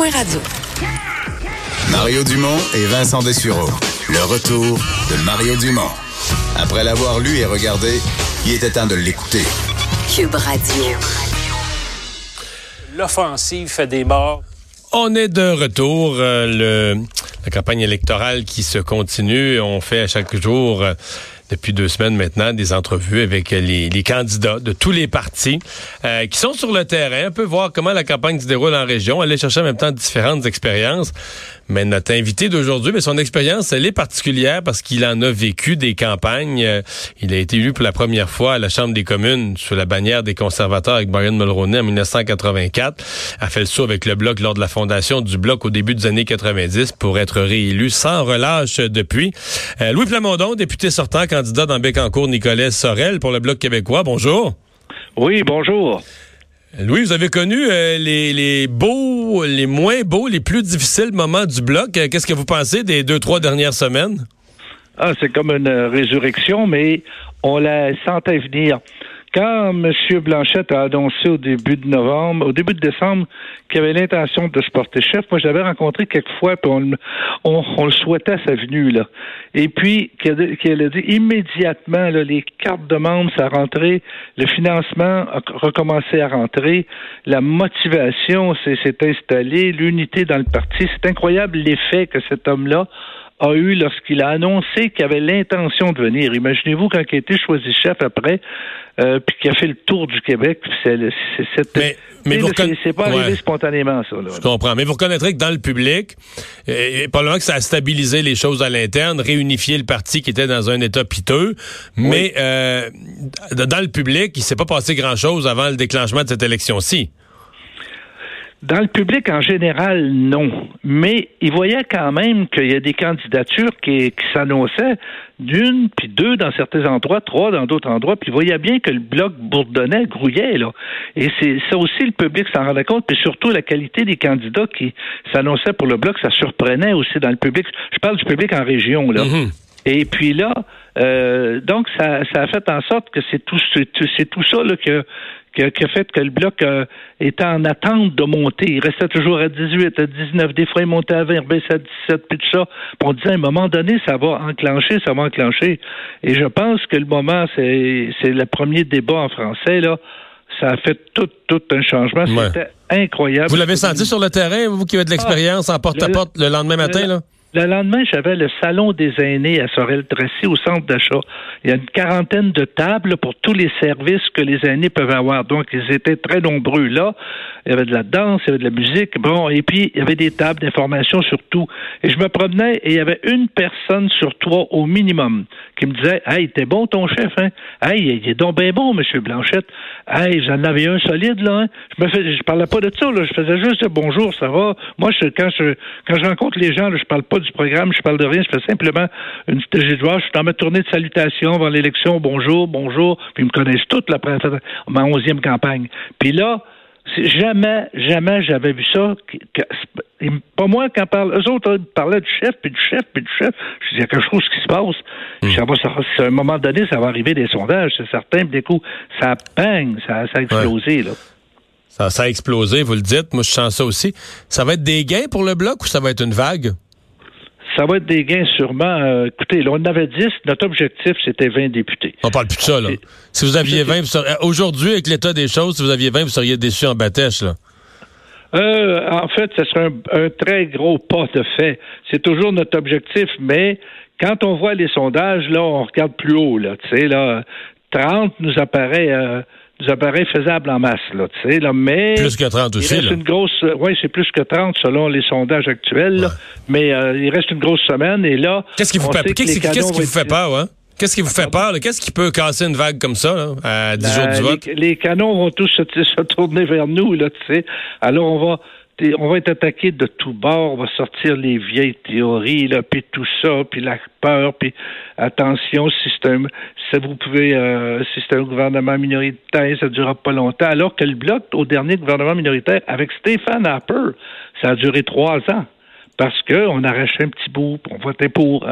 cube.radio. Mario Dumont et Vincent Dessureau. Le retour de Mario Dumont. Après l'avoir lu et regardé, il était temps de l'écouter. Cube Radio. L'offensive fait des morts. On est de retour. euh, le, la campagne électorale qui se continue. On fait à chaque jour, euh, depuis deux semaines maintenant, des entrevues avec les, candidats de tous les partis euh, qui sont sur le terrain. On peut voir comment la campagne se déroule en région. Aller chercher en même temps différentes expériences. Mais notre invité d'aujourd'hui, mais son expérience, elle est particulière parce qu'il en a vécu des campagnes. Euh, Il a été élu pour la première fois à la Chambre des communes sous la bannière des conservateurs avec Brian Mulroney en 1984. A fait le saut avec le Bloc lors de la fondation du Bloc au début des années 90 pour être réélu sans relâche depuis. Euh, Louis Plamondon, député sortant, candidat dans Bécancourt, Nicolas Sorel pour le Bloc québécois. Bonjour. Oui, bonjour. Louis, vous avez connu euh, les, les beaux, les moins beaux, les plus difficiles moments du bloc. Euh, Qu'est-ce que vous pensez des deux, trois dernières semaines? Ah, c'est comme une euh, résurrection, mais on la sentait venir. Quand M. Blanchette a annoncé au début de novembre, au début de décembre, qu'il avait l'intention de se porter chef, moi j'avais rencontré quelques fois, puis on, le souhaitait à sa venue là. Et puis qu'elle a dit immédiatement là, les cartes de membres, ça rentré, le financement a recommencé à rentrer, la motivation s'est installée, l'unité dans le parti. C'est incroyable l'effet que cet homme-là a eu lorsqu'il a annoncé qu'il avait l'intention de venir. Imaginez-vous quand il a été choisi chef après, euh, puis qu'il a fait le tour du Québec. C'est c'est- c'est- Mais- mais c'est- pas arrivé Ouais. spontanément, ça. Là. Je comprends. Mais vous reconnaîtrez que dans le public, euh, probablement que ça a stabilisé les choses à l'interne, réunifié le parti qui était dans un état piteux. Mais euh, dans le public, il s'est pas passé grand-chose avant le déclenchement de cette élection-ci. Dans le public en général, non. Mais il voyait quand même qu'il y a des candidatures qui, qui s'annonçaient d'une, puis deux dans certains endroits, trois dans d'autres endroits, puis il voyait bien que le bloc bourdonnait, grouillait, là. Et c'est ça aussi, le public s'en rendait compte, puis surtout la qualité des candidats qui s'annonçaient pour le bloc, ça surprenait aussi dans le public. Je parle du public en région, là. Mhm. Et puis là, euh, donc ça, ça a fait en sorte que c'est tout, c'est tout, ça là, que, que, qui a fait que le bloc euh, était en attente de monter. Il restait toujours à 18, à 19, des fois il montait à 20, il rebaissait à 17, puis tout ça. Puis on disait à un moment donné, ça va enclencher, ça va enclencher. Et je pense que le moment, c'est, c'est le premier débat en français, là. Ça a fait tout, tout un changement. Ouais. C'était incroyable. Vous l'avez senti sur le terrain, vous qui avez de l'expérience en porte-à-porte le, lendemain matin, là? Le lendemain, j'avais le salon des aînés à Sorel-Tracy au centre d'achat. Il y a une quarantaine de tables pour tous les services que les aînés peuvent avoir. Donc, ils étaient très nombreux là. Il y avait de la danse, il y avait de la musique. Bon, et puis, il y avait des tables d'information sur tout. Et je me promenais et il y avait une personne sur trois au minimum qui me disait Hey, t'es bon ton chef, hein? Hey, il est donc bien bon, Monsieur Blanchette. Hey, j'en avais un solide, là, hein? Je me fais, je parlais pas de ça, là. Je faisais juste bonjour, ça va. Moi, je, quand je, quand je rencontre les gens, là, je parle pas du programme, je parle de rien. Je fais simplement une stratégie de voix. Je suis dans ma tournée de salutations avant l'élection. Bonjour, bonjour. Puis ils me connaissent toutes, après ma onzième campagne. Puis là, jamais, jamais j'avais vu ça. pas moi quand parle. Eux autres, ils parlaient du chef, puis du chef, puis du chef. Je dis, il y a quelque chose qui se passe. Puis ça va, ça, à un moment donné, ça va arriver des sondages, c'est certain. Puis des coups, ça bang, ça, ça a explosé, là. Ça, ça a explosé, vous le dites. Moi, je sens ça aussi. Ça va être des gains pour le bloc ou ça va être une vague? Ça va être des gains sûrement. Euh, écoutez, là, on en avait 10. Notre objectif, c'était 20 députés. On parle plus de ça, là. Si vous aviez 20, vous seriez- aujourd'hui, avec l'état des choses, si vous aviez 20, vous seriez déçu en bâtèche, là. Euh, en fait, ce serait un, un très gros pas de fait. C'est toujours notre objectif, mais quand on voit les sondages, là, on regarde plus haut, là. Tu sais, là, 30 nous apparaît, euh, nous apparaît faisable en masse, là. Tu sais, là, mais Plus que 30 il aussi, reste là. une grosse, oui, c'est plus que 30 selon les sondages actuels, là. Ouais. mais euh, il reste une grosse semaine et là, Qu'est-ce qui vous, fait, canons qui vont vous fait peur, hein? Qu'est-ce qui vous fait peur? là? Qu'est-ce qui peut casser une vague comme ça, là, à 10 jours Ben, du vote? Les, les canons vont tous se, se tourner vers nous, là, tu sais. Alors, on va, on va être attaqué de tous bords, on va sortir les vieilles théories, puis tout ça, puis la peur, puis attention, si c'est un, si vous pouvez, euh, si c'est un gouvernement minoritaire, ça ne durera pas longtemps. Alors que le bloc, au dernier gouvernement minoritaire, avec Stéphane Harper, ça a duré trois ans. Parce qu'on arrachait un petit bout, on votait pour.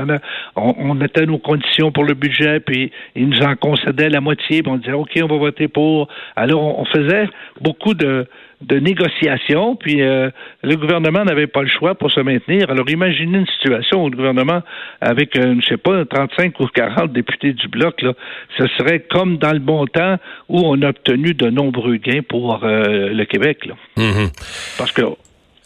On, on, mettait nos conditions pour le budget, puis ils nous en concédaient la moitié, puis on disait OK, on va voter pour. Alors, on, faisait beaucoup de, de négociations, puis euh, le gouvernement n'avait pas le choix pour se maintenir. Alors, imaginez une situation où le gouvernement, avec, euh, je ne sais pas, 35 ou 40 députés du bloc, là, ce serait comme dans le bon temps où on a obtenu de nombreux gains pour euh, le Québec. Là. Mm-hmm. Parce que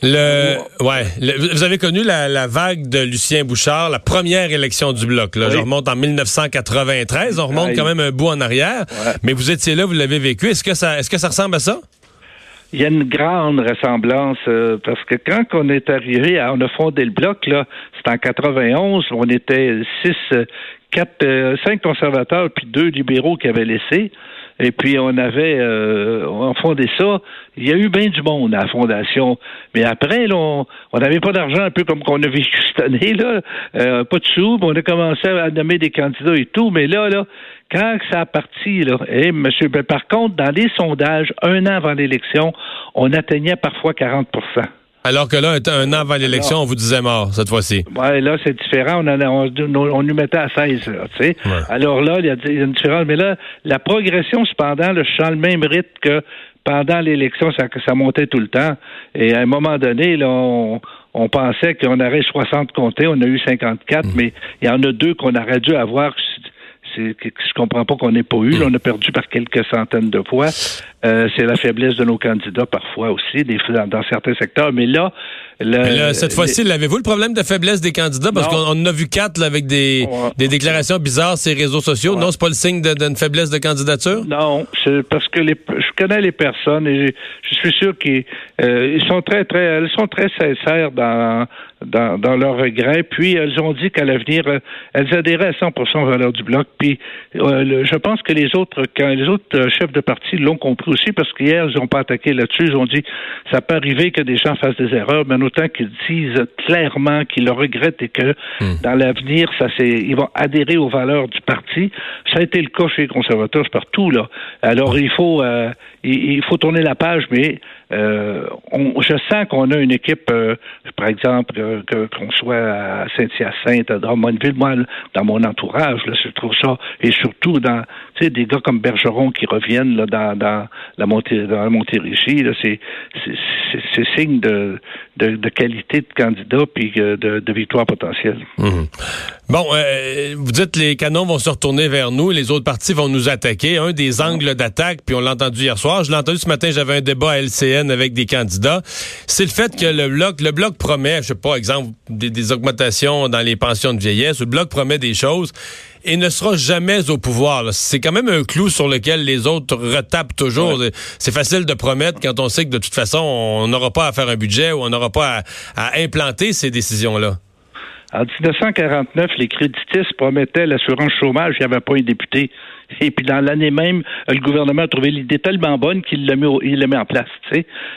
le, ouais, vous avez connu la, vague de Lucien Bouchard, la première élection du bloc. Là, je remonte en 1993. On remonte quand même un bout en arrière. Mais vous étiez là, vous l'avez vécu. Est-ce que ça, est-ce que ça ressemble à ça? Il y a une grande ressemblance euh, parce que quand on est arrivé, on a fondé le bloc là, c'était en 91. On était six, quatre, euh, cinq conservateurs puis deux libéraux qui avaient laissé. Et puis on avait euh, on fondé ça. Il y a eu bien du monde à la fondation. Mais après, là, on n'avait pas d'argent, un peu comme qu'on a vécu cette année, là. Euh, pas de sous, on a commencé à nommer des candidats et tout. Mais là, là, quand ça a parti, là, eh, monsieur, ben, par contre, dans les sondages, un an avant l'élection, on atteignait parfois 40 alors que là, un an avant l'élection, on vous disait mort cette fois-ci. Oui, là, c'est différent. On, on, nous mettait à 16. tu sais. Alors là, il y, a une différence. Mais là, la progression, cependant, le je le même rythme que pendant l'élection, ça, ça montait tout le temps. Et à un moment donné, là, on, pensait qu'on aurait 60 comtés. On a eu 54, mm. mais il y en a deux qu'on aurait dû avoir c'est je comprends pas qu'on n'ait pas eu. on a perdu par quelques centaines de fois. Euh, c'est la faiblesse de nos candidats parfois aussi, des, dans, dans certains secteurs. Mais là, cette fois-ci, l'avez-vous le problème de faiblesse des candidats? Parce qu'on en a vu quatre avec des, des déclarations bizarres sur les réseaux sociaux. Non, c'est pas le signe d'une faiblesse de candidature? Non, c'est parce que les, je connais les personnes et je, suis sûr qu'ils euh, sont très, très, elles sont très sincères dans, dans, dans leurs regrets. Puis elles ont dit qu'à l'avenir, euh, elles adhéraient à 100 aux valeurs du bloc. Puis euh, je pense que les autres, quand les autres chefs de parti l'ont compris aussi, parce qu'hier, ils n'ont pas attaqué là-dessus. Ils ont dit ça peut arriver que des gens fassent des erreurs, mais autant qu'ils disent clairement qu'ils le regrettent et que hmm. dans l'avenir, ça c'est, ils vont adhérer aux valeurs du parti. Ça a été le cas chez les conservateurs partout là. Alors il faut, euh, il, faut tourner la page, mais euh, je sens qu'on a une équipe, euh, par exemple, que, qu'on soit à Saint-Hyacinthe, à Drummondville, moi, dans mon entourage, là, je trouve ça, et surtout dans, tu sais, des gars comme Bergeron qui reviennent là, dans, dans la montée, dans la Montérégie, là, c'est, c'est, c'est, signe de, de, de, qualité de candidat puis de, de victoire potentielle. Mhm. Bon, euh, vous dites les canons vont se retourner vers nous, les autres partis vont nous attaquer. Un des angles d'attaque, puis on l'a entendu hier soir, je l'ai entendu ce matin, j'avais un débat à LCN avec des candidats, c'est le fait que le bloc, le bloc promet, je sais pas, exemple, des, des augmentations dans les pensions de vieillesse, le bloc promet des choses et ne sera jamais au pouvoir. C'est quand même un clou sur lequel les autres retapent toujours. C'est facile de promettre quand on sait que de toute façon, on n'aura pas à faire un budget ou on n'aura pas à implanter ces décisions-là. En 1949, les créditistes promettaient l'assurance chômage, il n'y avait pas un député. Et puis dans l'année même, le gouvernement a trouvé l'idée tellement bonne qu'il l'a mis, en place.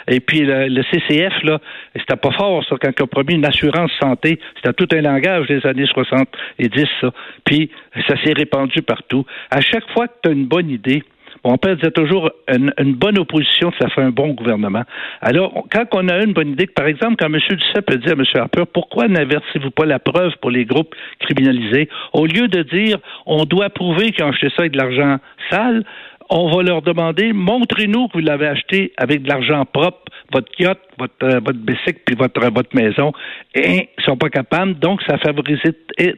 Et puis le, CCF, là, c'était pas fort, ça, quand il a promis une assurance santé. C'était tout un langage des années 60 et 10, ça. Puis ça s'est répandu partout. À chaque fois que tu as une bonne idée, on peut dire toujours une, bonne opposition, ça fait un bon gouvernement. Alors, quand on a une bonne idée, par exemple, quand M. Duceppe dit à M. Harper, pourquoi n'inversez-vous pas la preuve pour les groupes criminalisés, au lieu de dire on doit prouver qu'ils ont acheté ça avec de l'argent sale, on va leur demander montrez-nous que vous l'avez acheté avec de l'argent propre, votre yacht, votre, euh, votre bicycle puis votre, votre maison, et ils sont pas capables. Donc, ça favorise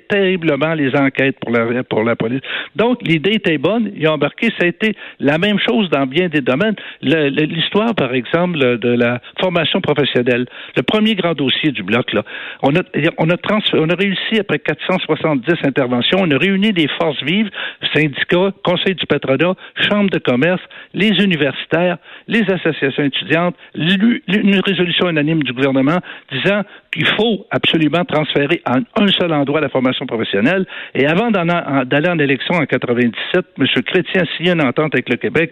terriblement les enquêtes pour la, pour la police. Donc, l'idée était bonne. Ils ont embarqué. Ça a été la même chose dans bien des domaines. L'histoire, par exemple, de la formation professionnelle. Le premier grand dossier du bloc, là. On a, on a, on a réussi, après 470 interventions, on a réuni des forces vives, syndicats, conseil du patronat, chambre de commerce, les universitaires, les associations étudiantes, une résolution unanime du gouvernement disant qu'il faut absolument transférer en un seul endroit la formation professionnelle. Et avant d'aller en élection en 97, M. Chrétien a signé une entente avec le Québec.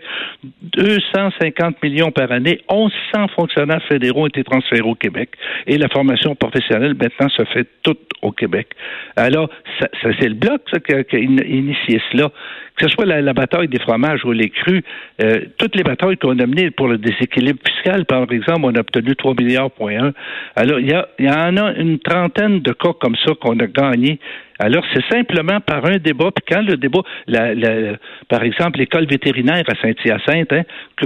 250 millions par année, 1100 fonctionnaires fédéraux ont été transférés au Québec. Et la formation professionnelle, maintenant, se fait toute au Québec. Alors, ça, c'est le bloc qui a, initié cela. Que ce soit la, bataille des fromages ou les crus, euh, toutes les batailles qu'on a menées pour le déséquilibre fiscal, par exemple, on a obtenu devenu 3 milliards, point 1. Alors, il y, il y en a une trentaine de cas comme ça qu'on a gagné alors, c'est simplement par un débat, puis quand le débat, la, la, par exemple, l'école vétérinaire à Saint-Hyacinthe, hein, que,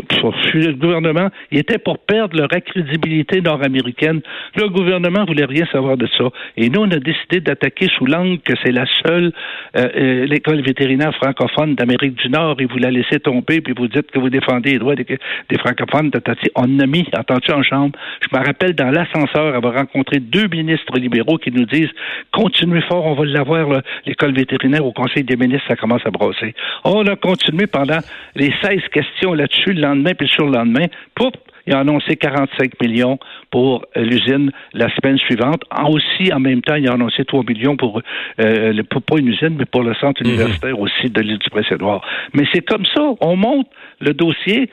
le gouvernement, il était pour perdre leur crédibilité nord-américaine. Le gouvernement voulait rien savoir de ça. Et nous, on a décidé d'attaquer sous l'angle que c'est la seule euh, euh, vétérinaire francophone d'Amérique du Nord et vous la laissez tomber, puis vous dites que vous défendez les droits des, des francophones. On a mis, entendu en chambre. Je me rappelle dans l'ascenseur avoir rencontré deux ministres libéraux qui nous disent continuez fort, on va avoir l'école vétérinaire au Conseil des ministres, ça commence à brosser. On a continué pendant les 16 questions là-dessus le lendemain, puis sur le lendemain, poup, il a annoncé 45 millions pour euh, l'usine la semaine suivante. aussi, en même temps, il a annoncé 3 millions pour, euh, pas une usine, mais pour le centre mhm. universitaire aussi de l'île du Prince-Édouard. Mais c'est comme ça, on monte le dossier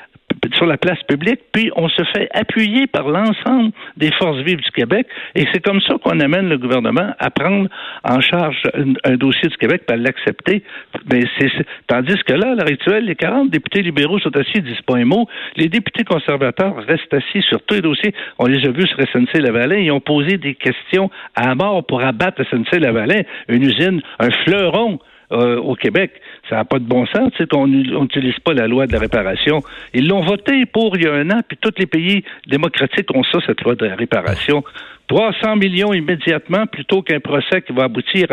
sur la place publique, puis on se fait appuyer par l'ensemble des forces vives du Québec, et c'est comme ça qu'on amène le gouvernement à prendre en charge un, dossier du Québec, à l'accepter. Mais c'est, tandis que là, à l'heure les 40 députés libéraux sont assis, ils disent pas un mot. Les députés conservateurs restent assis sur tous les dossiers. On les a vus sur SNC-Lavalin, ils ont posé des questions à mort pour abattre SNC-Lavalin, une usine, un fleuron euh, au Québec. Ça n'a pas de bon sens, c'est qu'on n'utilise pas la loi de la réparation. Ils l'ont voté pour il y a un an, puis tous les pays démocratiques ont ça, cette loi de la réparation. 300 millions immédiatement plutôt qu'un procès qui va aboutir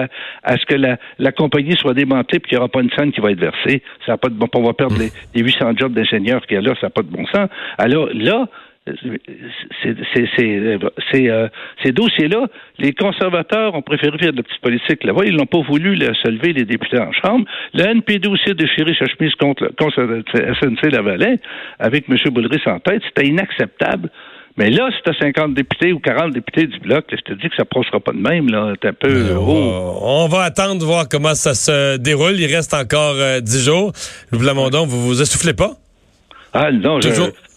à, ce que la, compagnie soit démantelée puis qu'il n'y aura pas une scène qui va être versée. Ça n'a pas de bon. On va perdre les, les 800 jobs d'ingénieurs qu'il y a là, ça n'a pas de bon sens. Alors là, euh, ces dossiers-là, les conservateurs ont préféré faire de la petite politique là-bas. Ils n'ont pas voulu se lever les députés en chambre. Le NPD aussi a déchiré sa chemise contre, contre SNC-Lavalin avec M. Boulris en tête. C'était inacceptable. Mais là, si tu 50 députés ou 40 députés du Bloc, je te dis que ça ne pas de même. Là. un peu on, on, va attendre voir comment ça se déroule. Il reste encore euh, 10 jours. Louis Lamondon, vous vous essoufflez pas? Ah non, je,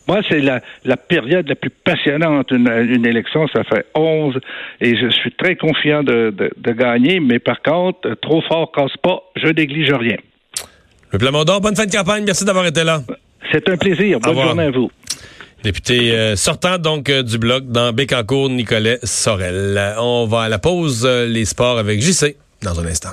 moi, c'est la, la, période la plus passionnante une, une, élection. Ça fait 11 et je suis très confiant de, de, de gagner. Mais par contre, trop fort casse pas. Je néglige rien. Le Plamondon, bonne fin de campagne. Merci d'avoir été là. C'est un plaisir. Bonne journée à vous. Député euh, sortant donc euh, du bloc dans Bécancourt, Nicolet Sorel. On va à la pause, euh, les sports avec JC dans un instant.